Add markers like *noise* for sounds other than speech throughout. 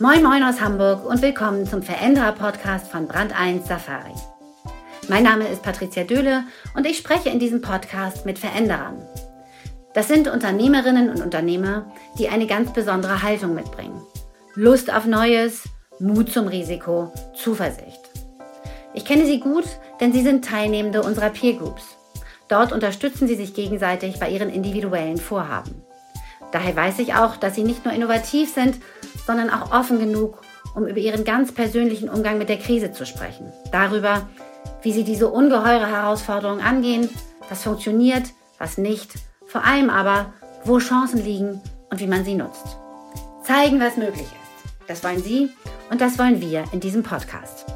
Moin Moin aus Hamburg und willkommen zum Veränderer-Podcast von Brand 1 Safari. Mein Name ist Patricia Döhle und ich spreche in diesem Podcast mit Veränderern. Das sind Unternehmerinnen und Unternehmer, die eine ganz besondere Haltung mitbringen. Lust auf Neues, Mut zum Risiko, Zuversicht. Ich kenne sie gut, denn sie sind Teilnehmende unserer Peer Groups. Dort unterstützen sie sich gegenseitig bei ihren individuellen Vorhaben. Daher weiß ich auch, dass sie nicht nur innovativ sind, sondern auch offen genug, um über ihren ganz persönlichen Umgang mit der Krise zu sprechen. Darüber, wie sie diese ungeheure Herausforderung angehen, was funktioniert, was nicht, vor allem aber, wo Chancen liegen und wie man sie nutzt. Zeigen, was möglich ist. Das wollen Sie und das wollen wir in diesem Podcast.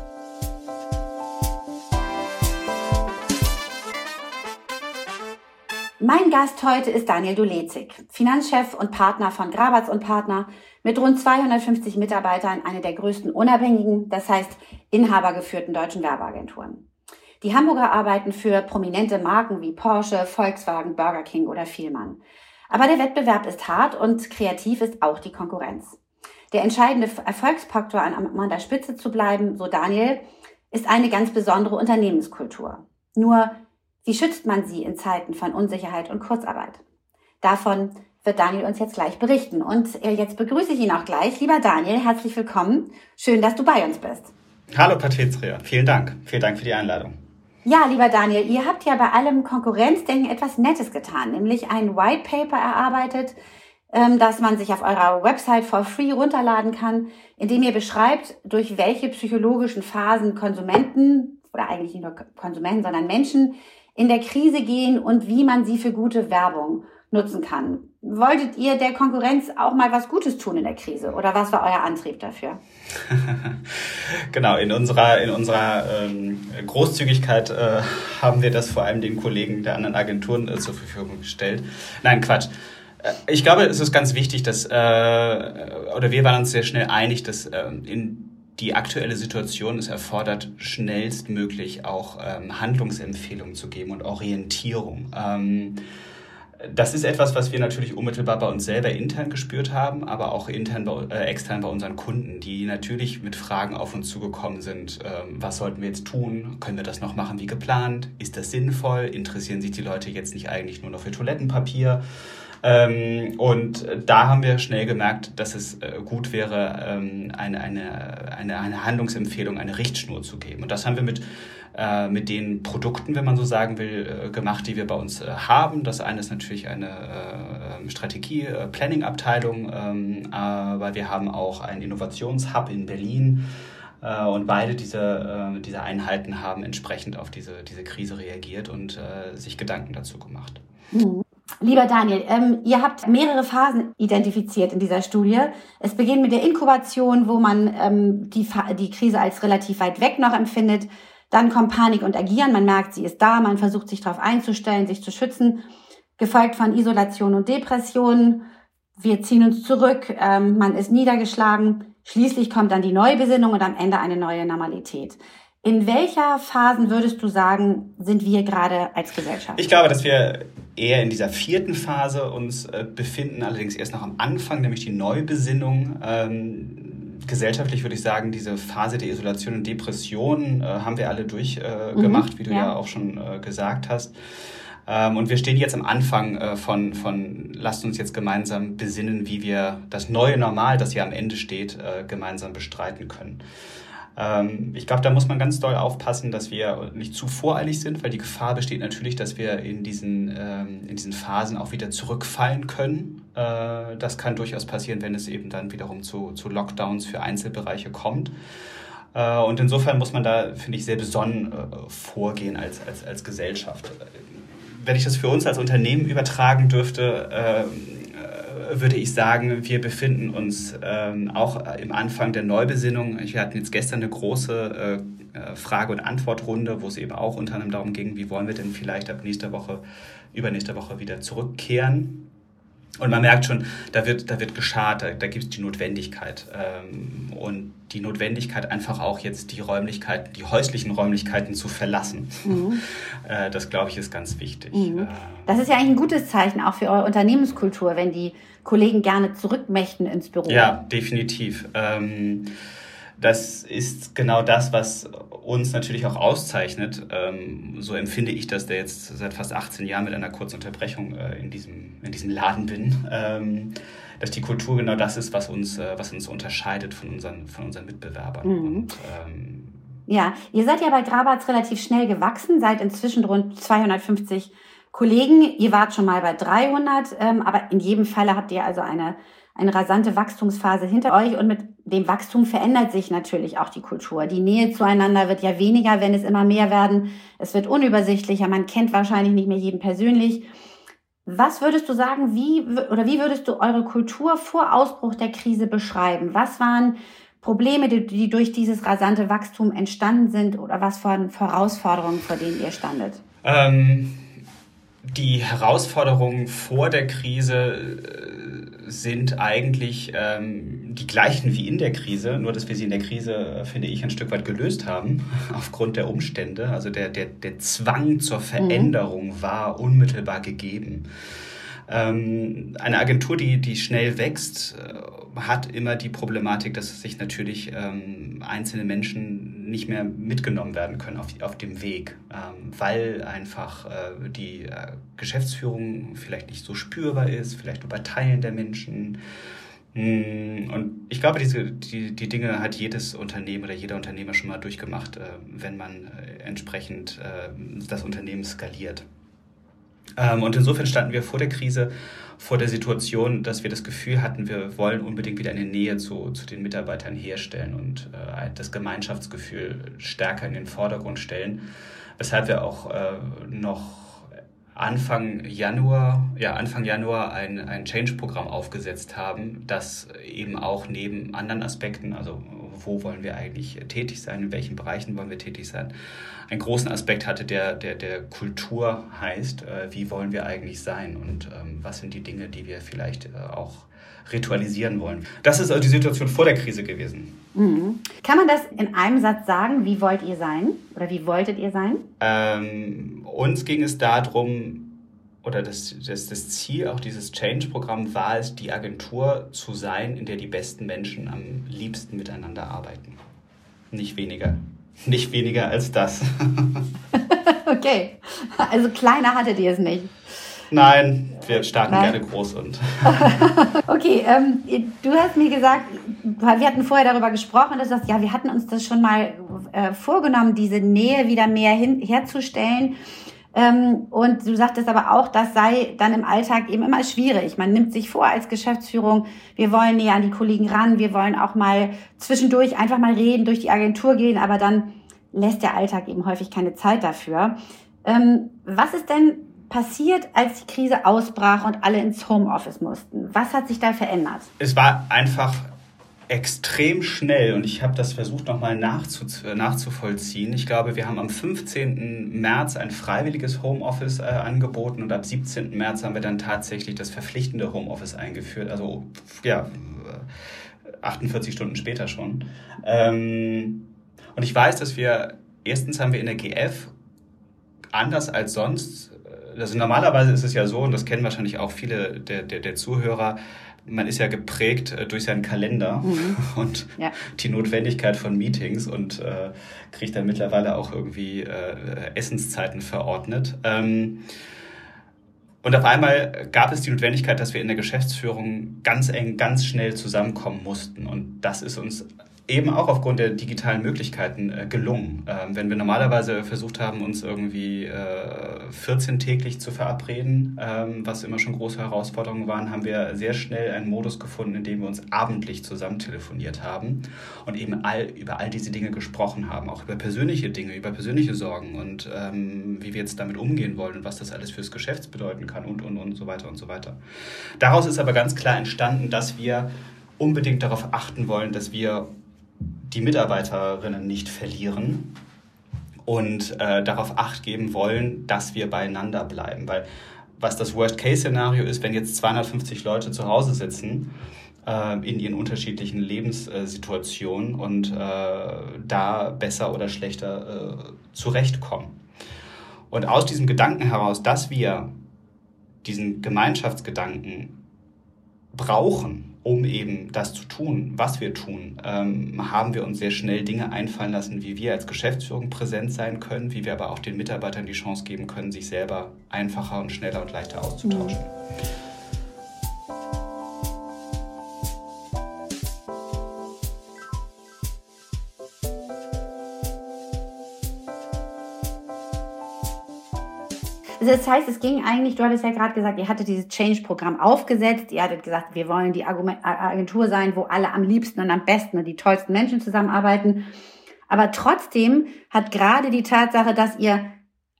Mein Gast heute ist Daniel Dulezig, Finanzchef und Partner von Grabatz und Partner mit rund 250 Mitarbeitern, eine der größten unabhängigen, das heißt inhabergeführten deutschen Werbeagenturen. Die Hamburger arbeiten für prominente Marken wie Porsche, Volkswagen, Burger King oder Vielmann. Aber der Wettbewerb ist hart und kreativ ist auch die Konkurrenz. Der entscheidende Erfolgsfaktor, an der Spitze zu bleiben, so Daniel, ist eine ganz besondere Unternehmenskultur. Nur wie schützt man sie in Zeiten von Unsicherheit und Kurzarbeit? Davon wird Daniel uns jetzt gleich berichten. Und äh, jetzt begrüße ich ihn auch gleich. Lieber Daniel, herzlich willkommen. Schön, dass du bei uns bist. Hallo Patricia, vielen Dank. Vielen Dank für die Einladung. Ja, lieber Daniel, ihr habt ja bei allem Konkurrenzdenken etwas Nettes getan, nämlich ein White Paper erarbeitet, ähm, das man sich auf eurer Website for free runterladen kann, in dem ihr beschreibt, durch welche psychologischen Phasen Konsumenten oder eigentlich nicht nur Konsumenten, sondern Menschen in der Krise gehen und wie man sie für gute Werbung nutzen kann. Wolltet ihr der Konkurrenz auch mal was Gutes tun in der Krise oder was war euer Antrieb dafür? *laughs* genau, in unserer, in unserer ähm, Großzügigkeit äh, haben wir das vor allem den Kollegen der anderen Agenturen äh, zur Verfügung gestellt. Nein, Quatsch. Äh, ich glaube, es ist ganz wichtig, dass, äh, oder wir waren uns sehr schnell einig, dass äh, in die aktuelle Situation es erfordert, schnellstmöglich auch ähm, Handlungsempfehlungen zu geben und Orientierung. Ähm, das ist etwas, was wir natürlich unmittelbar bei uns selber intern gespürt haben, aber auch intern bei, äh, extern bei unseren Kunden, die natürlich mit Fragen auf uns zugekommen sind. Ähm, was sollten wir jetzt tun? Können wir das noch machen wie geplant? Ist das sinnvoll? Interessieren sich die Leute jetzt nicht eigentlich nur noch für Toilettenpapier? Ähm, und da haben wir schnell gemerkt, dass es äh, gut wäre, ähm, eine, eine, eine, eine Handlungsempfehlung, eine Richtschnur zu geben. Und das haben wir mit äh, mit den Produkten, wenn man so sagen will, äh, gemacht, die wir bei uns haben. Das eine ist natürlich eine äh, Strategie, äh, Planning-Abteilung, ähm, aber wir haben auch einen Innovationshub in Berlin. Und beide diese, diese Einheiten haben entsprechend auf diese, diese Krise reagiert und sich Gedanken dazu gemacht. Mhm. Lieber Daniel, ähm, ihr habt mehrere Phasen identifiziert in dieser Studie. Es beginnt mit der Inkubation, wo man ähm, die, die Krise als relativ weit weg noch empfindet. Dann kommt Panik und Agieren. Man merkt, sie ist da. Man versucht sich darauf einzustellen, sich zu schützen. Gefolgt von Isolation und Depression. Wir ziehen uns zurück. Ähm, man ist niedergeschlagen. Schließlich kommt dann die Neubesinnung und am Ende eine neue Normalität. In welcher Phasen würdest du sagen, sind wir gerade als Gesellschaft? Ich glaube, dass wir eher in dieser vierten Phase uns äh, befinden, allerdings erst noch am Anfang, nämlich die Neubesinnung. Ähm, gesellschaftlich würde ich sagen, diese Phase der Isolation und Depression äh, haben wir alle durchgemacht, mhm, wie du ja. ja, auch schon äh, gesagt hast. Ähm, und wir stehen jetzt am Anfang von, von, lasst uns jetzt gemeinsam besinnen, wie wir das neue Normal, das hier am Ende steht, gemeinsam bestreiten können. Ähm, ich glaube, da muss man ganz doll aufpassen, dass wir nicht zu voreilig sind, weil die Gefahr besteht natürlich, dass wir in diesen, ähm, in diesen Phasen auch wieder zurückfallen können. Äh, das kann durchaus passieren, wenn es eben dann wiederum zu, zu Lockdowns für Einzelbereiche kommt. Äh, und insofern muss man da, finde ich, sehr besonnen äh, vorgehen als, als, als Gesellschaft. Wenn ich das für uns als Unternehmen übertragen dürfte, ähm, würde ich sagen, wir befinden uns ähm, auch im Anfang der Neubesinnung. Wir hatten jetzt gestern eine große äh, äh, Frage- und Antwortrunde, wo es eben auch unter anderem darum ging, wie wollen wir denn vielleicht ab nächster Woche, übernächster Woche wieder zurückkehren. Und man merkt schon, da wird, da wird geschart, da, da gibt es die Notwendigkeit. Ähm, und die Notwendigkeit, einfach auch jetzt die Räumlichkeiten, die häuslichen Räumlichkeiten zu verlassen. Mhm. *laughs* Äh, das, glaube ich, ist ganz wichtig. Mhm. Äh, das ist ja eigentlich ein gutes Zeichen auch für eure Unternehmenskultur, wenn die Kollegen gerne zurück möchten ins Büro. Ja, definitiv. Ähm, das ist genau das, was uns natürlich auch auszeichnet. Ähm, so empfinde ich das, der jetzt seit fast 18 Jahren mit einer kurzen Unterbrechung äh, in, diesem, in diesem Laden bin. Ähm, dass die Kultur genau das ist, was uns, äh, was uns unterscheidet von unseren, von unseren Mitbewerbern. Mhm. Und, ähm, ja, ihr seid ja bei Grabatz relativ schnell gewachsen, seid inzwischen rund 250 Kollegen. Ihr wart schon mal bei 300, ähm, aber in jedem Falle habt ihr also eine eine rasante Wachstumsphase hinter euch und mit dem Wachstum verändert sich natürlich auch die Kultur. Die Nähe zueinander wird ja weniger, wenn es immer mehr werden. Es wird unübersichtlicher, man kennt wahrscheinlich nicht mehr jeden persönlich. Was würdest du sagen, wie oder wie würdest du eure Kultur vor Ausbruch der Krise beschreiben? Was waren Probleme, die, die durch dieses rasante Wachstum entstanden sind oder was waren Herausforderungen, vor denen ihr standet? Ähm, die Herausforderungen vor der Krise sind eigentlich ähm, die gleichen wie in der Krise, nur dass wir sie in der Krise, finde ich, ein Stück weit gelöst haben, *laughs* aufgrund der Umstände. Also der, der, der Zwang zur mhm. Veränderung mhm. war unmittelbar gegeben. Ähm, eine Agentur, die, die schnell wächst, äh, hat immer die Problematik, dass sich natürlich ähm, einzelne Menschen nicht mehr mitgenommen werden können auf, auf dem Weg, ähm, weil einfach äh, die äh, Geschäftsführung vielleicht nicht so spürbar ist, vielleicht bei Teilen der Menschen. Mm, und ich glaube, diese, die, die Dinge hat jedes Unternehmen oder jeder Unternehmer schon mal durchgemacht, äh, wenn man äh, entsprechend äh, das Unternehmen skaliert. Ähm, und insofern standen wir vor der Krise vor der Situation, dass wir das Gefühl hatten, wir wollen unbedingt wieder eine Nähe zu, zu den Mitarbeitern herstellen und äh, das Gemeinschaftsgefühl stärker in den Vordergrund stellen. Weshalb wir auch äh, noch Anfang Januar, ja, Anfang Januar ein, ein Change-Programm aufgesetzt haben, das eben auch neben anderen Aspekten, also wo wollen wir eigentlich tätig sein, in welchen Bereichen wollen wir tätig sein, einen großen Aspekt hatte, der, der, der Kultur heißt, äh, wie wollen wir eigentlich sein und ähm, was sind die Dinge, die wir vielleicht äh, auch ritualisieren wollen. Das ist also die Situation vor der Krise gewesen. Mhm. Kann man das in einem Satz sagen? Wie wollt ihr sein? Oder wie wolltet ihr sein? Ähm, uns ging es darum, oder das, das, das Ziel auch dieses Change-Programm war es, die Agentur zu sein, in der die besten Menschen am liebsten miteinander arbeiten. Nicht weniger. Nicht weniger als das. *laughs* okay. Also kleiner hattet ihr es nicht. Nein, wir starten Nein. gerne groß und. *laughs* okay, ähm, du hast mir gesagt, wir hatten vorher darüber gesprochen, dass du sagst, ja, wir hatten uns das schon mal äh, vorgenommen, diese Nähe wieder mehr hin, herzustellen. Ähm, und du sagtest aber auch, das sei dann im Alltag eben immer schwierig. Man nimmt sich vor als Geschäftsführung, wir wollen näher an die Kollegen ran, wir wollen auch mal zwischendurch einfach mal reden, durch die Agentur gehen, aber dann lässt der Alltag eben häufig keine Zeit dafür. Ähm, was ist denn passiert, als die Krise ausbrach und alle ins Homeoffice mussten? Was hat sich da verändert? Es war einfach extrem schnell und ich habe das versucht nochmal nachzu, nachzuvollziehen. Ich glaube, wir haben am 15. März ein freiwilliges Homeoffice äh, angeboten und ab 17. März haben wir dann tatsächlich das verpflichtende Homeoffice eingeführt. Also ja, 48 Stunden später schon. Ähm, und ich weiß, dass wir erstens haben wir in der GF anders als sonst also normalerweise ist es ja so, und das kennen wahrscheinlich auch viele der, der, der Zuhörer, man ist ja geprägt äh, durch seinen Kalender mhm. *laughs* und ja. die Notwendigkeit von Meetings und äh, kriegt dann mittlerweile auch irgendwie äh, Essenszeiten verordnet. Ähm, und auf einmal gab es die Notwendigkeit, dass wir in der Geschäftsführung ganz eng, ganz schnell zusammenkommen mussten. Und das ist uns eben auch aufgrund der digitalen Möglichkeiten äh, gelungen. Ähm, wenn wir normalerweise versucht haben, uns irgendwie äh, 14 täglich zu verabreden, ähm, was immer schon große Herausforderungen waren, haben wir sehr schnell einen Modus gefunden, in dem wir uns abendlich zusammen telefoniert haben und eben all, über all diese Dinge gesprochen haben, auch über persönliche Dinge, über persönliche Sorgen und ähm, wie wir jetzt damit umgehen wollen und was das alles fürs Geschäft bedeuten kann und, und, und so weiter und so weiter. Daraus ist aber ganz klar entstanden, dass wir unbedingt darauf achten wollen, dass wir die Mitarbeiterinnen nicht verlieren und äh, darauf acht geben wollen, dass wir beieinander bleiben. Weil was das Worst-Case-Szenario ist, wenn jetzt 250 Leute zu Hause sitzen äh, in ihren unterschiedlichen Lebenssituationen und äh, da besser oder schlechter äh, zurechtkommen. Und aus diesem Gedanken heraus, dass wir diesen Gemeinschaftsgedanken brauchen, um eben das zu tun, was wir tun, ähm, haben wir uns sehr schnell Dinge einfallen lassen, wie wir als Geschäftsführung präsent sein können, wie wir aber auch den Mitarbeitern die Chance geben können, sich selber einfacher und schneller und leichter auszutauschen. Mhm. Das heißt, es ging eigentlich, du hattest ja gerade gesagt, ihr hattet dieses Change-Programm aufgesetzt, ihr hattet gesagt, wir wollen die Agentur sein, wo alle am liebsten und am besten und die tollsten Menschen zusammenarbeiten. Aber trotzdem hat gerade die Tatsache, dass ihr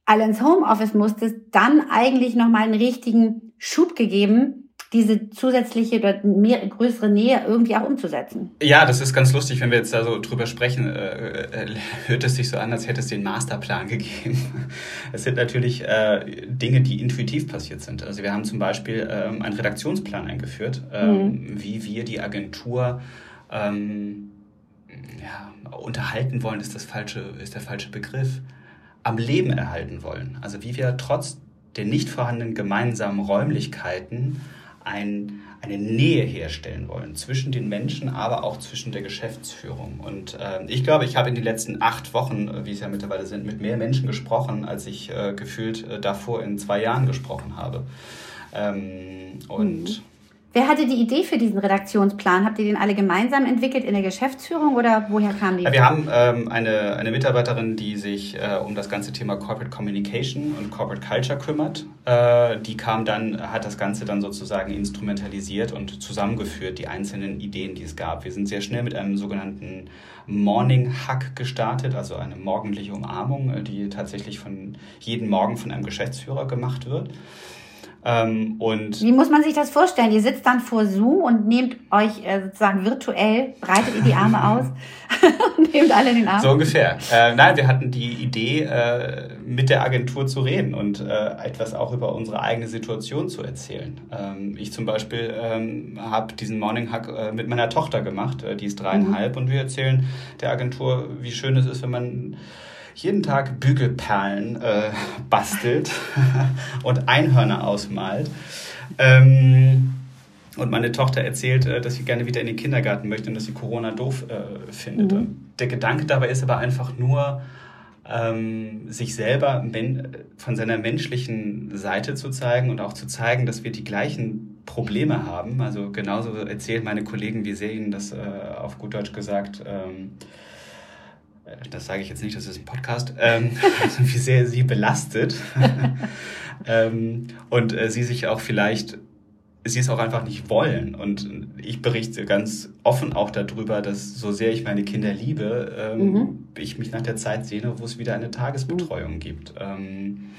alle ins Homeoffice musstet, dann eigentlich nochmal einen richtigen Schub gegeben, diese zusätzliche oder mehr, größere Nähe irgendwie auch umzusetzen. Ja, das ist ganz lustig, wenn wir jetzt da so drüber sprechen, äh, äh, hört es sich so an, als hätte es den Masterplan *laughs* gegeben. Es sind natürlich äh, Dinge, die intuitiv passiert sind. Also wir haben zum Beispiel ähm, einen Redaktionsplan eingeführt, ähm, mhm. wie wir die Agentur ähm, ja, unterhalten wollen, ist das falsche, ist der falsche Begriff, am Leben erhalten wollen. Also wie wir trotz der nicht vorhandenen gemeinsamen Räumlichkeiten ein, eine Nähe herstellen wollen zwischen den Menschen, aber auch zwischen der Geschäftsführung. Und äh, ich glaube, ich habe in den letzten acht Wochen, äh, wie es ja mittlerweile sind, mit mehr Menschen gesprochen, als ich äh, gefühlt äh, davor in zwei Jahren gesprochen habe. Ähm, und mhm. Wer hatte die Idee für diesen Redaktionsplan? Habt ihr den alle gemeinsam entwickelt in der Geschäftsführung oder woher kam die? Wir haben ähm, eine, eine Mitarbeiterin, die sich äh, um das ganze Thema Corporate Communication und Corporate Culture kümmert. Äh, die kam dann, hat das Ganze dann sozusagen instrumentalisiert und zusammengeführt, die einzelnen Ideen, die es gab. Wir sind sehr schnell mit einem sogenannten Morning Hug gestartet, also eine morgendliche Umarmung, äh, die tatsächlich von jeden Morgen von einem Geschäftsführer gemacht wird. Ähm, und Wie muss man sich das vorstellen? Ihr sitzt dann vor Zoom und nehmt euch äh, sozusagen virtuell, breitet ihr die Arme *laughs* aus *laughs* und nehmt alle den Arm? So ungefähr. Äh, nein, wir hatten die Idee, äh, mit der Agentur zu reden und äh, etwas auch über unsere eigene Situation zu erzählen. Ähm, ich zum Beispiel ähm, habe diesen Morning Hug äh, mit meiner Tochter gemacht, äh, die ist dreieinhalb, mhm. und wir erzählen der Agentur, wie schön es ist, wenn man jeden Tag Bügelperlen äh, bastelt *laughs* und Einhörner ausmalt. Ähm, und meine Tochter erzählt, äh, dass sie gerne wieder in den Kindergarten möchte und dass sie Corona doof äh, findet. Mhm. Der Gedanke dabei ist aber einfach nur, ähm, sich selber von seiner menschlichen Seite zu zeigen und auch zu zeigen, dass wir die gleichen Probleme haben. Also genauso erzählen meine Kollegen, wie sehr ihnen das äh, auf gut Deutsch gesagt ähm, das sage ich jetzt nicht, das ist ein Podcast, ähm, *laughs* wie sehr sie belastet *laughs* ähm, und äh, sie sich auch vielleicht, sie es auch einfach nicht wollen. Und ich berichte ganz offen auch darüber, dass so sehr ich meine Kinder liebe, ähm, mhm. ich mich nach der Zeit sehne, wo es wieder eine Tagesbetreuung mhm. gibt. Ähm,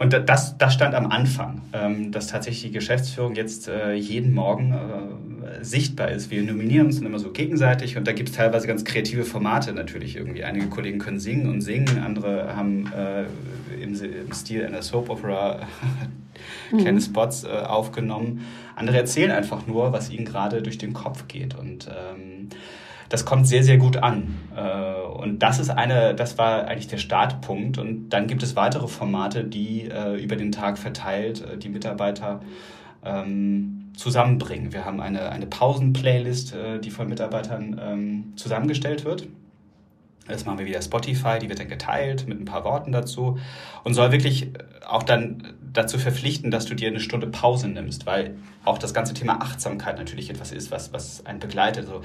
und das, das stand am Anfang, ähm, dass tatsächlich die Geschäftsführung jetzt äh, jeden Morgen äh, sichtbar ist. Wir nominieren uns dann immer so gegenseitig und da gibt es teilweise ganz kreative Formate natürlich irgendwie. Einige Kollegen können singen und singen, andere haben äh, im, im, Stil einer Soap Opera *laughs* kleine mhm. Spots äh, aufgenommen. Andere erzählen einfach nur, was ihnen gerade durch den Kopf geht. Und ähm, das kommt sehr, sehr gut an. Äh, und das ist eine, das war eigentlich der Startpunkt. Und dann gibt es weitere Formate, die äh, über den Tag verteilt äh, die Mitarbeiter ähm, zusammenbringen. Wir haben eine, eine Pausen-Playlist, die von Mitarbeitern ähm, zusammengestellt wird. Das machen wir wieder Spotify, die wird dann geteilt mit ein paar Worten dazu und soll wirklich auch dann dazu verpflichten, dass du dir eine Stunde Pause nimmst, weil auch das ganze Thema Achtsamkeit natürlich etwas ist, was, was einen begleitet. Also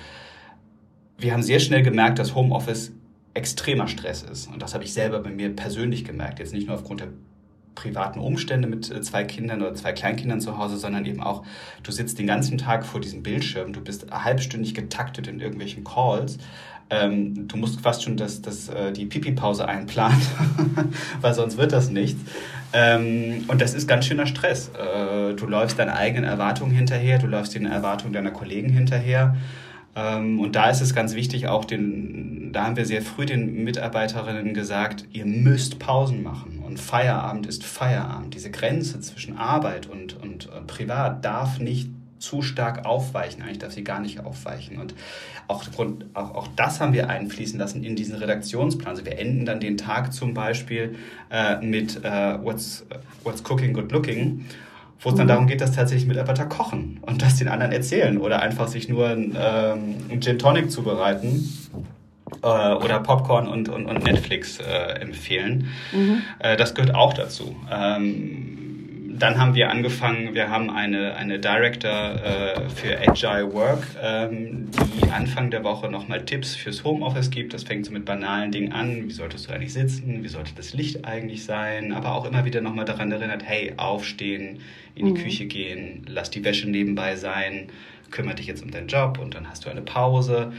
wir haben sehr schnell gemerkt, dass Homeoffice extremer Stress ist. Und das habe ich selber bei mir persönlich gemerkt. Jetzt nicht nur aufgrund der privaten Umstände mit äh, zwei Kindern oder zwei Kleinkindern zu Hause, sondern eben auch, du sitzt den ganzen Tag vor diesem Bildschirm, du bist halbstündig getaktet in irgendwelchen Calls. Ähm, du musst fast schon das, das, äh, die Pipi-Pause einplanen, *laughs* weil sonst wird das nichts. Ähm, und das ist ganz schöner Stress. Äh, du läufst deinen eigenen Erwartungen hinterher, du läufst den Erwartungen deiner Kollegen hinterher. Ähm, und da ist es ganz wichtig, auch den, da haben wir sehr früh den Mitarbeiterinnen gesagt, ihr müsst Pausen machen. Und Feierabend ist Feierabend. Diese Grenze zwischen Arbeit und, und, und Privat darf nicht zu stark aufweichen. Eigentlich darf sie gar nicht aufweichen. Und auch, auch, auch das haben wir einfließen lassen in diesen Redaktionsplan. Also wir enden dann den Tag zum Beispiel äh, mit äh, what's, what's Cooking Good Looking wo es dann mhm. darum geht, dass tatsächlich Mitarbeiter kochen und das den anderen erzählen oder einfach sich nur ein, ähm, ein Gin Tonic zubereiten äh, oder Popcorn und, und, und Netflix äh, empfehlen. Mhm. Äh, das gehört auch dazu. Ähm, dann haben wir angefangen, wir haben eine, eine Director äh, für Agile Work, ähm, die Anfang der Woche nochmal Tipps fürs Homeoffice gibt. Das fängt so mit banalen Dingen an. Wie solltest du eigentlich sitzen? Wie sollte das Licht eigentlich sein? Aber auch immer wieder nochmal daran erinnert, hey, aufstehen, in die mhm. Küche gehen, lass die Wäsche nebenbei sein, kümmere dich jetzt um deinen Job und dann hast du eine Pause.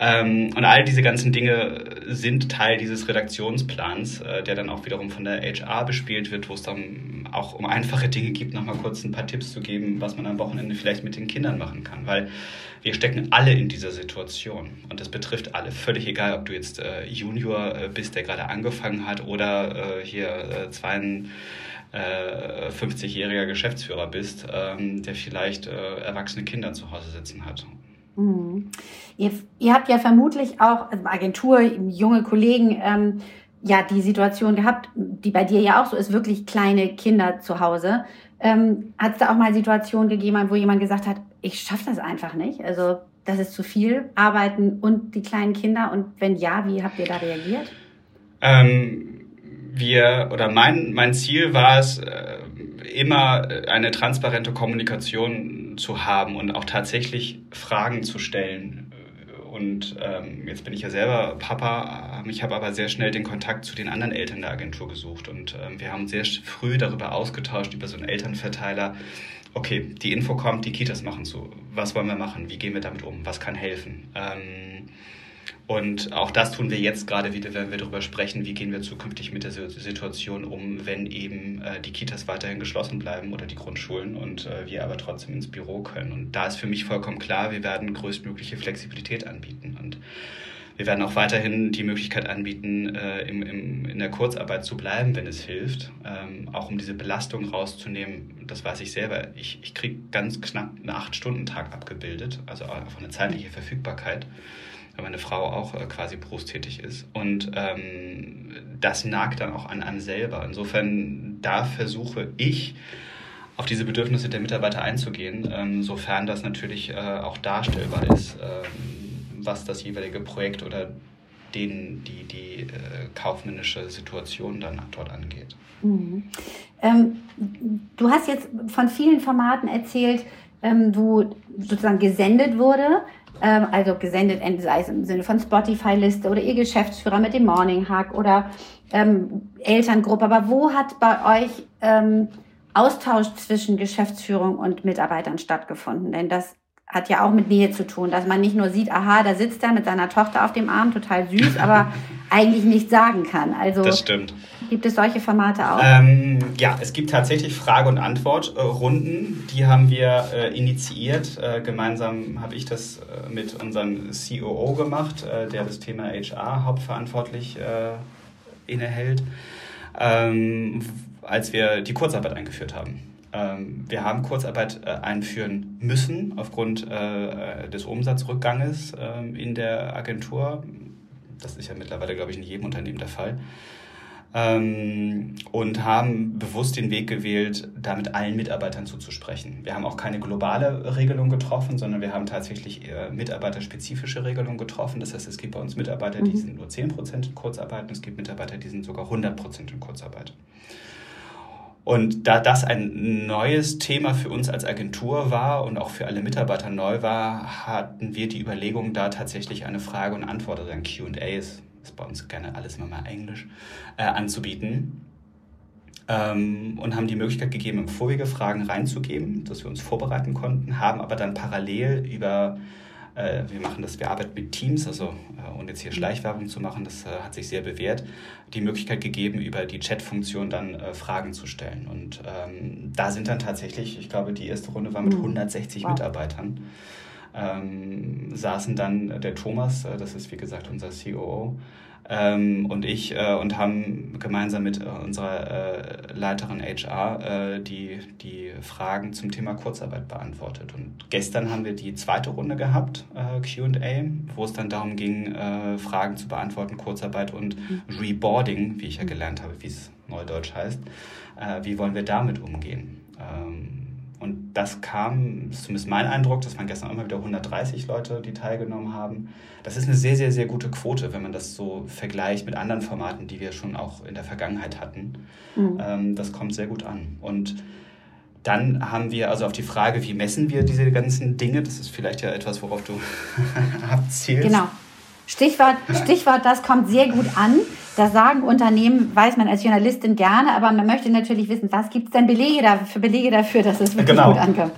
Ähm, und all diese ganzen Dinge sind Teil dieses Redaktionsplans, äh, der dann auch wiederum von der HR bespielt wird, wo es dann auch um einfache Dinge gibt, nochmal kurz ein paar Tipps zu geben, was man am Wochenende vielleicht mit den Kindern machen kann. Weil wir stecken alle in dieser Situation und das betrifft alle. Völlig egal, ob du jetzt äh, Junior äh, bist, der gerade angefangen hat oder äh, hier äh, zwei 50-jähriger äh, Geschäftsführer bist, ähm, der vielleicht erwachsene Kinder zu Hause sitzen hat. Mhm. Ihr, ihr, habt ja vermutlich auch, also Agentur, junge Kollegen, ähm, ja, die Situation gehabt, die bei dir ja auch so ist, wirklich kleine Kinder zu Hause. Ähm, hat es da auch mal Situationen gegeben, wo jemand gesagt hat, ich schaffe das einfach nicht? Also das ist zu viel, arbeiten und die kleinen Kinder. Und wenn ja, wie habt ihr da reagiert? Ähm, wir oder mein, mein Ziel war es, äh, immer eine transparente Kommunikation zu haben und auch tatsächlich Fragen zu stellen. Und ähm, jetzt bin ich ja selber Papa, ich habe aber sehr schnell den Kontakt zu den anderen Eltern der Agentur gesucht und ähm, wir haben sehr früh darüber ausgetauscht, über so einen Elternverteiler. Okay, die Info kommt, die Kitas machen zu. Was wollen wir machen? Wie gehen wir damit um? Was kann helfen? Ähm, und auch das tun wir jetzt gerade wieder, wenn wir darüber sprechen, wie gehen wir zukünftig mit der Situation um, wenn eben äh, die Kitas weiterhin geschlossen bleiben oder die Grundschulen und äh, wir aber trotzdem ins Büro können. Und da ist für mich vollkommen klar, wir werden größtmögliche Flexibilität anbieten. Und wir werden auch weiterhin die Möglichkeit anbieten, äh, im, im, in der Kurzarbeit zu bleiben, wenn es hilft, ähm, auch um diese Belastung rauszunehmen. Das weiß ich selber. Ich, ich kriege ganz knapp einen Acht-Stunden-Tag abgebildet, also auch eine zeitliche Verfügbarkeit weil meine Frau auch äh, quasi berufstätig ist. Und ähm, das nagt dann auch an einem selber. Insofern, da versuche ich, auf diese Bedürfnisse der Mitarbeiter einzugehen, ähm, sofern das natürlich äh, auch darstellbar ist, ähm, was das jeweilige Projekt oder den, die, die äh, kaufmännische Situation dann dort angeht. Mhm. Ähm, du hast jetzt von vielen Formaten erzählt, ähm, wo sozusagen gesendet wurde ähm, also gesendet, sei es im Sinne von Spotify-Liste oder ihr Geschäftsführer mit dem Morning Hack oder ähm, Elterngruppe. Aber wo hat bei euch ähm, Austausch zwischen Geschäftsführung und Mitarbeitern stattgefunden? Denn das hat ja auch mit Nähe zu tun, dass man nicht nur sieht, aha, da sitzt er mit seiner Tochter auf dem Arm, total süß, aber *laughs* eigentlich nichts sagen kann. Also das stimmt. Gibt es solche Formate auch? Ähm, ja, es gibt tatsächlich Frage- und Antwortrunden. Die haben wir äh, initiiert. Äh, gemeinsam habe ich das äh, mit unserem COO gemacht, äh, der das Thema HR hauptverantwortlich äh, innehält, ähm, als wir die Kurzarbeit eingeführt haben. Ähm, wir haben Kurzarbeit äh, einführen müssen aufgrund des Umsatzrückganges ähm, in der Agentur. Das ist ja mittlerweile, glaube ich, in jedem Unternehmen der Fall ähm, und haben bewusst den Weg gewählt, da mit allen Mitarbeitern zuzusprechen. Wir haben auch keine globale Regelung getroffen, sondern wir haben tatsächlich eher mitarbeiterspezifische Regelungen getroffen. Das heißt, es gibt bei uns Mitarbeiter, die mhm. sind nur 10% in Kurzarbeit und es gibt Mitarbeiter, die sind sogar 100% in Kurzarbeit. Und da das ein neues Thema für uns als Agentur war und auch für alle Mitarbeiter neu war, hatten wir die Überlegung, da tatsächlich eine Frage und Antwort, also ein QAs ist bei uns gerne alles immer mal Englisch, äh, anzubieten. Ähm, und haben die Möglichkeit gegeben, im Vorwege Fragen reinzugeben, dass wir uns vorbereiten konnten, haben aber dann parallel über äh, wir machen das, wir arbeiten mit Teams, also äh, und jetzt hier Schleichwerbung zu machen, das äh, hat sich sehr bewährt, die Möglichkeit gegeben, über die Chat-Funktion dann äh, Fragen zu stellen. Und ähm, da sind dann tatsächlich, ich glaube, die erste Runde war mit 160 mhm. wow. Mitarbeitern ähm, saßen dann der Thomas, äh, das ist wie gesagt unser COO, ähm, und ich äh, und haben gemeinsam mit äh, unserer äh, Leiterin HR äh, die, die Fragen zum Thema Kurzarbeit beantwortet. Und gestern haben wir die zweite Runde gehabt, äh, QA, wo es dann darum ging, äh, Fragen zu beantworten, Kurzarbeit und mhm. Reboarding, wie ich ja gelernt habe, wie es neudeutsch heißt. wie wollen wir damit umgehen? Ähm, und das kam, ist zumindest mein Eindruck, das waren gestern auch mal wieder 130 Leute, die teilgenommen haben. Das ist eine sehr, sehr, sehr gute Quote, wenn man das so vergleicht mit anderen Formaten, die wir schon auch in der Vergangenheit hatten. Mhm. Ähm, das kommt sehr gut an. Und dann haben wir also auf die Frage, wie messen wir diese ganzen Dinge, das ist vielleicht ja etwas, worauf du *laughs* abzielst. Genau. Stichwort, Stichwort, das kommt sehr gut an. Da sagen Unternehmen, weiß man als Journalistin gerne, aber man möchte natürlich wissen, was gibt es denn Belege dafür, Belege dafür, dass es wirklich genau. gut ankommt.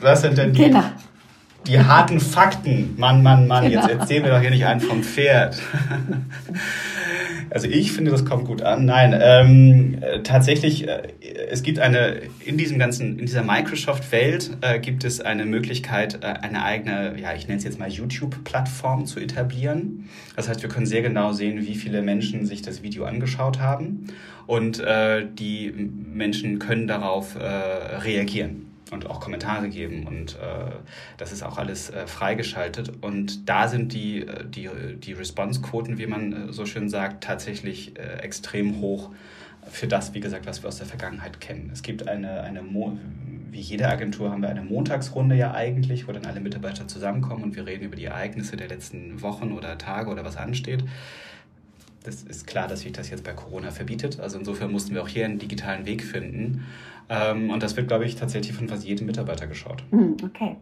Was sind denn die, genau. Die harten Fakten? Mann, Mann, Mann, genau. jetzt erzählen wir doch hier nicht einen vom Pferd. Also ich finde, das kommt gut an. Nein, ähm, äh, tatsächlich, äh, es gibt eine, in diesem ganzen, in dieser Microsoft-Welt äh, gibt es eine Möglichkeit, äh, eine eigene, ja, ich nenne es jetzt mal YouTube-Plattform zu etablieren. Das heißt, wir können sehr genau sehen, wie viele Menschen sich das Video angeschaut haben und äh, die Menschen können darauf äh, reagieren und auch Kommentare geben und äh, das ist auch alles äh, freigeschaltet und da sind die, äh, die, die Response-Quoten, wie man äh, so schön sagt, tatsächlich äh, extrem hoch für das, wie gesagt, was wir aus der Vergangenheit kennen. Es gibt eine, eine Mo wie jede Agentur haben wir eine Montagsrunde ja eigentlich, wo dann alle Mitarbeiter zusammenkommen und wir reden über die Ereignisse der letzten Wochen oder Tage oder was ansteht. Das ist klar, dass sich das jetzt bei Corona verbietet. Also insofern mussten wir auch hier einen digitalen Weg finden. Ähm, und das wird, glaube ich, tatsächlich von fast jedem Mitarbeiter geschaut. Hm, okay.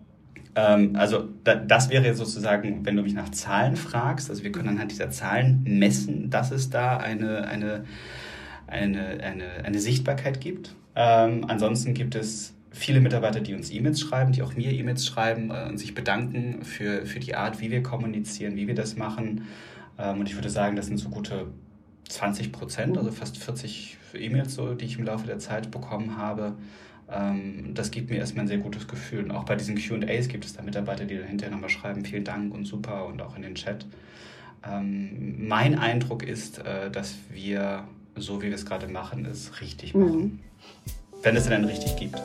Ähm, also da, das wäre sozusagen, wenn du mich nach Zahlen fragst, also wir können anhand dieser Zahlen messen, dass es da eine, eine, eine, eine, eine Sichtbarkeit gibt. Ähm, ansonsten gibt es viele Mitarbeiter, die uns E-Mails schreiben, die auch mir E-Mails schreiben äh, und sich bedanken für, für die Art, wie wir kommunizieren, wie wir das machen. Ähm, und ich würde sagen, das sind so gute 20 Prozent, also fast 40 E-Mails, so, die ich im Laufe der Zeit bekommen habe. Ähm, das gibt mir erstmal ein sehr gutes Gefühl. Und auch bei diesen QAs gibt es da Mitarbeiter, die dann hinterher nochmal schreiben, vielen Dank und super und auch in den Chat. Ähm, mein Eindruck ist, äh, dass wir, so wie wir es gerade machen, es richtig machen. Mhm. Wenn es denn richtig gibt.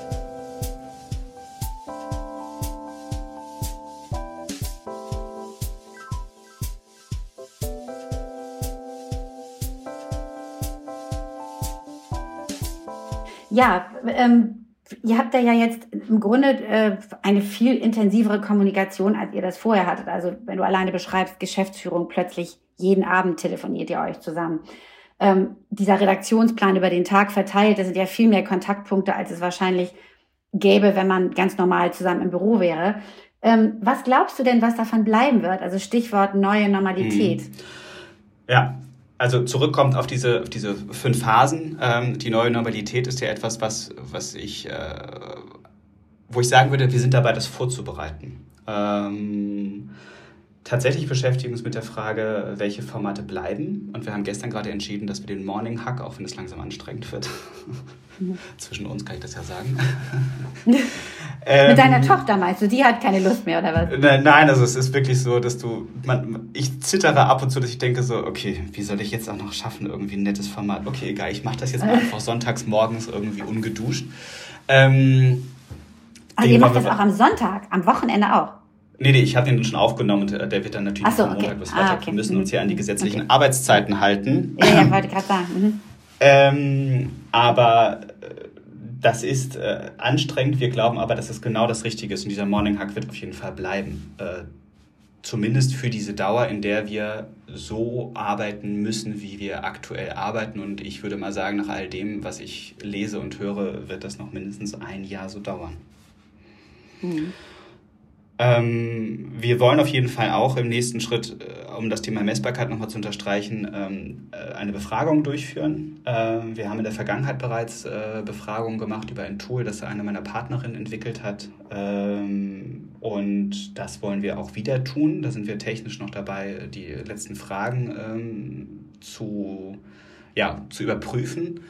Ja, ähm, ihr habt da ja jetzt im Grunde äh, eine viel intensivere Kommunikation, als ihr das vorher hattet. Also wenn du alleine beschreibst, Geschäftsführung, plötzlich jeden Abend telefoniert ihr euch zusammen. Ähm, dieser Redaktionsplan über den Tag verteilt, das sind ja viel mehr Kontaktpunkte, als es wahrscheinlich gäbe, wenn man ganz normal zusammen im Büro wäre. Ähm, was glaubst du denn, was davon bleiben wird? Also Stichwort neue Normalität. Hm. Ja, also zurückkommt auf diese, auf diese fünf Phasen. Ähm, die neue Normalität ist ja etwas, was, was ich, äh, wo ich sagen würde, wir sind dabei, das vorzubereiten. Ähm, tatsächlich beschäftigen uns mit der Frage, welche Formate bleiben. Und wir haben gestern gerade entschieden, dass wir den Morning Hack, auch wenn es langsam anstrengend wird, mhm. *laughs* zwischen uns kann ich das ja sagen. *laughs* ähm, mit deiner Tochter meinst du, die hat keine Lust mehr, oder was? Nein, also es ist wirklich so, dass du, man, ich zittere ab und zu, dass ich denke so, okay, wie soll ich jetzt auch noch schaffen, irgendwie ein nettes Format? Okay, egal, ich mache das jetzt einfach sonntags morgens irgendwie ungeduscht. Ähm, also ihr macht das auch am Sonntag, am Wochenende auch? Nee, nee, ich habe den schon aufgenommen und äh, der wird dann natürlich so, von Montag okay. bis Freitag. Ah, okay. Wir müssen uns hier an die mhm. gesetzlichen okay. Arbeitszeiten halten. Ja, ja, wollte gerade sagen. Mhm. Ähm, aber äh, das ist äh, anstrengend. Wir glauben aber, dass es genau das Richtige ist und dieser Morning Hack wird auf jeden Fall bleiben. Äh, zumindest für diese Dauer, in der wir so arbeiten müssen, wie wir aktuell arbeiten. Und ich würde mal sagen, nach all dem, was ich lese und höre, wird das noch mindestens ein Jahr so dauern. Mhm. Ähm, wir wollen auf jeden Fall auch im nächsten Schritt, äh, um das Thema Messbarkeit nochmal zu unterstreichen, ähm, äh, eine Befragung durchführen. Äh, wir haben in der Vergangenheit bereits äh, Befragungen gemacht über ein Tool, das eine meiner Partnerinnen entwickelt hat. Ähm, und das wollen wir auch wieder tun. Da sind wir technisch noch dabei, die letzten Fragen ähm, zu, ja, zu überprüfen.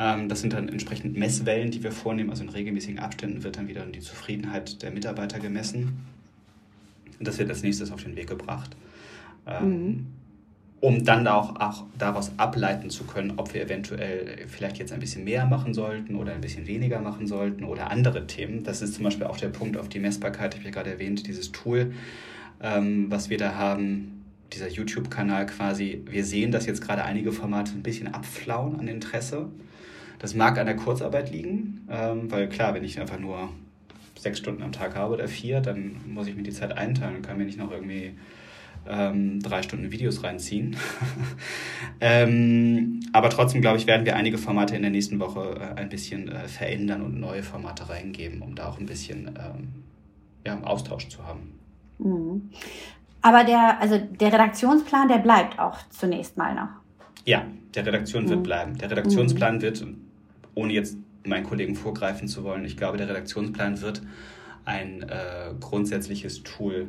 Ähm, das sind dann entsprechend Messwellen, die wir vornehmen. Also in regelmäßigen Abständen wird dann wieder die Zufriedenheit der Mitarbeiter gemessen. Und das wird als nächstes auf den Weg gebracht. Ähm, mhm. um dann auch, auch daraus ableiten zu können, ob wir eventuell vielleicht jetzt ein bisschen mehr machen sollten oder ein bisschen weniger machen sollten oder andere Themen. Das ist zum Beispiel auch der Punkt auf die Messbarkeit, ich habe ja gerade erwähnt, dieses Tool, ähm, was wir da haben, dieser YouTube-Kanal quasi. Wir sehen, dass jetzt gerade einige Formate ein bisschen abflauen an Interesse. Das mag an der Kurzarbeit liegen, ähm, weil klar, wenn ich einfach nur sechs Stunden am Tag habe oder vier, dann muss ich mir die Zeit einteilen und kann mir nicht noch irgendwie ähm, drei Stunden Videos reinziehen. *laughs* ähm, aber trotzdem, glaube ich, werden wir einige Formate in der nächsten Woche äh, ein bisschen äh, verändern und neue Formate reingeben, um da auch ein bisschen ähm, ja, Austausch zu haben. Mhm. Aber der, also der Redaktionsplan, der bleibt auch zunächst mal noch. Ja, der Redaktion mhm. wird bleiben. Der Redaktionsplan mhm. wird, ohne jetzt meinen Kollegen vorgreifen zu wollen, ich glaube, der Redaktionsplan wird ein äh, grundsätzliches Tool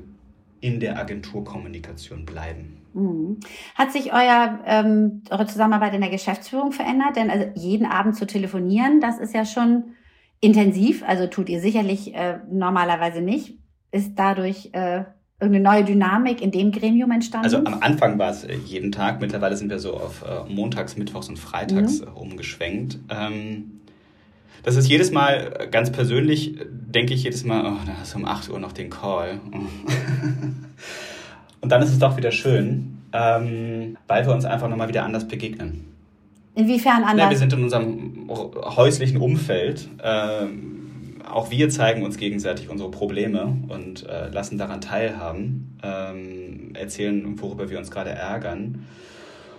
in der Agenturkommunikation bleiben. Mhm. Hat sich euer, ähm, eure Zusammenarbeit in der Geschäftsführung verändert? Denn also jeden Abend zu telefonieren, das ist ja schon intensiv, also tut ihr sicherlich äh, normalerweise nicht. Ist dadurch äh, irgendeine neue Dynamik in dem Gremium entstanden? Also am Anfang war es äh, jeden Tag, mittlerweile sind wir so auf äh, Montags, Mittwochs und Freitags mhm. Äh, umgeschwenkt. Ähm, das ist jedes Mal ganz persönlich, denke ich jedes Mal, oh, da hast du um 8 Uhr noch den Call. *laughs* Und dann ist es doch wieder schön, ähm, weil wir uns einfach nochmal wieder anders begegnen. Inwiefern anders? Ja, wir sind in unserem häuslichen Umfeld. Ähm, auch wir zeigen uns gegenseitig unsere Probleme und äh, lassen daran teilhaben, ähm, erzählen, worüber wir uns gerade ärgern.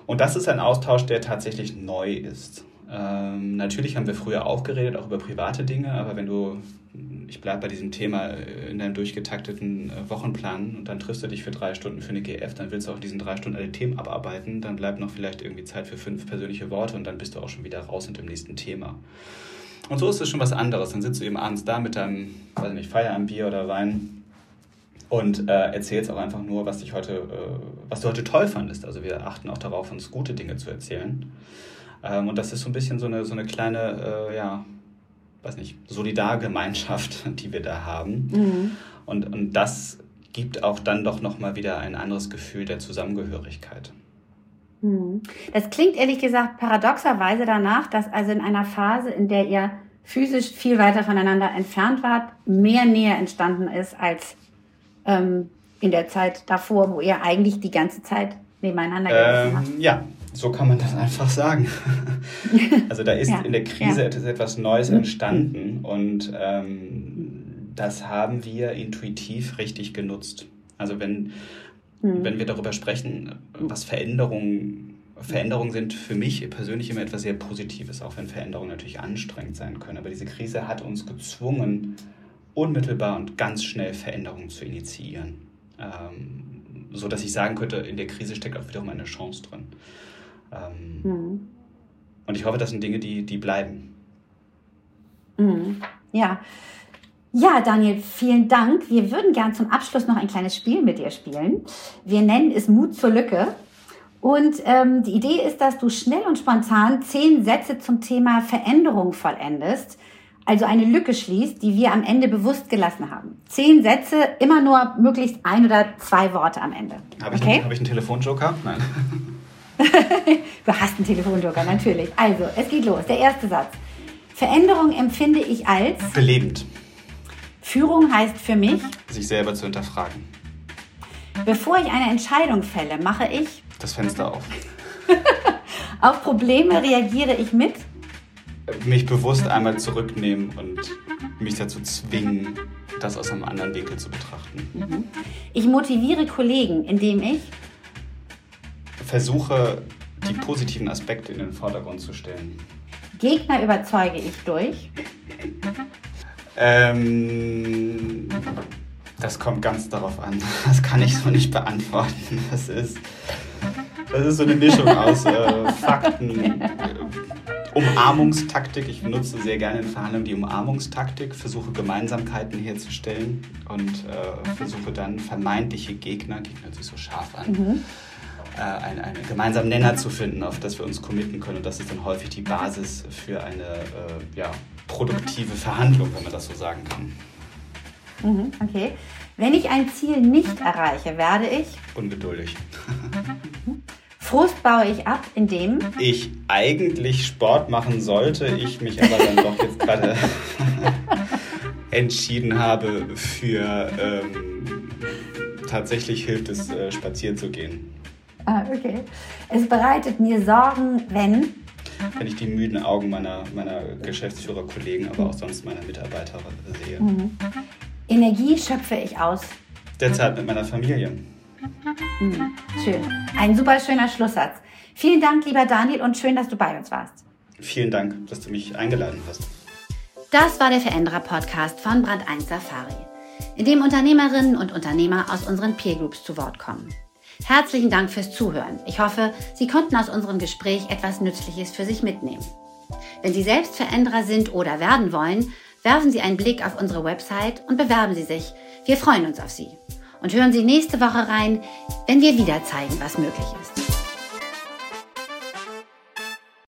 Und das ist ein Austausch, der tatsächlich neu ist. Ähm, natürlich haben wir früher auch geredet, auch über private Dinge, aber wenn du, ich bleibe bei diesem Thema äh, in deinem durchgetakteten äh, Wochenplan und dann triffst du dich für drei Stunden für eine GF, dann willst du auch diesen drei Stunden alle Themen abarbeiten, dann bleibt noch vielleicht irgendwie Zeit für fünf persönliche Worte und dann bist du auch schon wieder raus und im nächsten Thema. Und so ist es schon was anderes. Dann sitzt du eben abends da mit deinem, weiß nicht, Feierabendbier oder Wein und äh, erzählst auch einfach nur, was dich heute, äh, was du heute toll fandest. Also wir achten auch darauf, uns gute Dinge zu erzählen. Ähm, und das ist so ein bisschen so eine, so eine kleine, äh, ja, weiß nicht, Solidargemeinschaft, *laughs* die wir da haben. Mhm. Und, und das gibt auch dann doch nochmal wieder ein anderes Gefühl der Zusammengehörigkeit. Mhm. Das klingt ehrlich gesagt paradoxerweise danach, dass also in einer Phase, in der ihr physisch viel weiter voneinander entfernt wart, mehr Nähe entstanden ist als ähm, in der Zeit davor, wo ihr eigentlich die ganze Zeit nebeneinander ähm, habt. Ja, so kann man das einfach sagen. *laughs* also da ist ja, in der Krise ja. etwas Neues mhm. entstanden und ähm, das haben wir intuitiv richtig genutzt. Also wenn, mhm. wenn wir darüber sprechen, was Veränderungen Veränderungen sind für mich persönlich immer etwas sehr Positives, auch wenn Veränderungen natürlich anstrengend sein können. Aber diese Krise hat uns gezwungen, unmittelbar und ganz schnell Veränderungen zu initiieren. Ähm, so dass ich sagen könnte, in der Krise steckt auch wiederum eine Chance drin. Ähm, mhm. Und ich hoffe, das sind Dinge, die, die bleiben. Mhm. Ja. Ja, Daniel, vielen Dank. Wir würden gern zum Abschluss noch ein kleines Spiel mit dir spielen. Wir nennen es Mut zur Lücke. Und ähm, die Idee ist, dass du schnell und spontan zehn Sätze zum Thema Veränderung vollendest. Also eine Lücke schließt, die wir am Ende bewusst gelassen haben. Zehn Sätze, immer nur möglichst ein oder zwei Worte am Ende. Habe ich, okay? einen, hab ich einen Telefonjoker? Nein. *laughs* du hast einen Telefonjoker, natürlich. Also, es geht los. Der erste Satz. Veränderung empfinde ich als belebend. Führung heißt für mich, sich selber zu hinterfragen. Bevor ich eine Entscheidung fälle, mache ich das Fenster auf. *laughs* auf Probleme reagiere ich mit mich bewusst einmal zurücknehmen und mich dazu zwingen, das aus einem anderen Winkel zu betrachten. Mhm. Ich motiviere Kollegen, indem ich versuche, die positiven Aspekte in den Vordergrund zu stellen. Gegner überzeuge ich durch? Ähm, das kommt ganz darauf an. *laughs* Das kann ich so nicht beantworten. Das ist, das ist so eine Mischung aus äh, Fakten, Umarmungstaktik. Ich benutze sehr gerne in Verhandlungen die Umarmungstaktik, versuche Gemeinsamkeiten herzustellen und äh, versuche dann vermeintliche Gegner, Gegner hört sich so scharf an, mhm äh, einen, einen gemeinsamen Nenner zu finden, auf das wir uns committen können. Und das ist dann häufig die Basis für eine äh, ja, produktive Verhandlung, wenn man das so sagen kann. Mhm, okay. Wenn ich ein Ziel nicht erreiche, werde ich ungeduldig. *laughs* Frust baue ich ab, indem ich eigentlich Sport machen sollte, ich mich aber dann doch jetzt gerade *laughs* entschieden habe für ähm, tatsächlich hilft es, äh, spazieren zu gehen. Ah, okay. Es bereitet mir Sorgen, wenn wenn ich die müden Augen meiner, meiner Geschäftsführerkollegen, aber auch sonst meiner Mitarbeiter sehe. Mhm. Energie schöpfe ich aus. Derzeit mit meiner Familie. Mhm. Schön. Ein super schöner Schlusssatz. Vielen Dank, lieber Daniel, und schön, dass du bei uns warst. Vielen Dank, dass du mich eingeladen hast. Das war der Veränderer-Podcast von Brand 1 Safari, in dem Unternehmerinnen und Unternehmer aus unseren Peer Groups zu Wort kommen. Herzlichen Dank fürs Zuhören. Ich hoffe, Sie konnten aus unserem Gespräch etwas Nützliches für sich mitnehmen. Wenn Sie selbst Veränderer sind oder werden wollen, werfen Sie einen Blick auf unsere Website und bewerben Sie sich. Wir freuen uns auf Sie. Und hören Sie nächste Woche rein, wenn wir wieder zeigen, was möglich ist.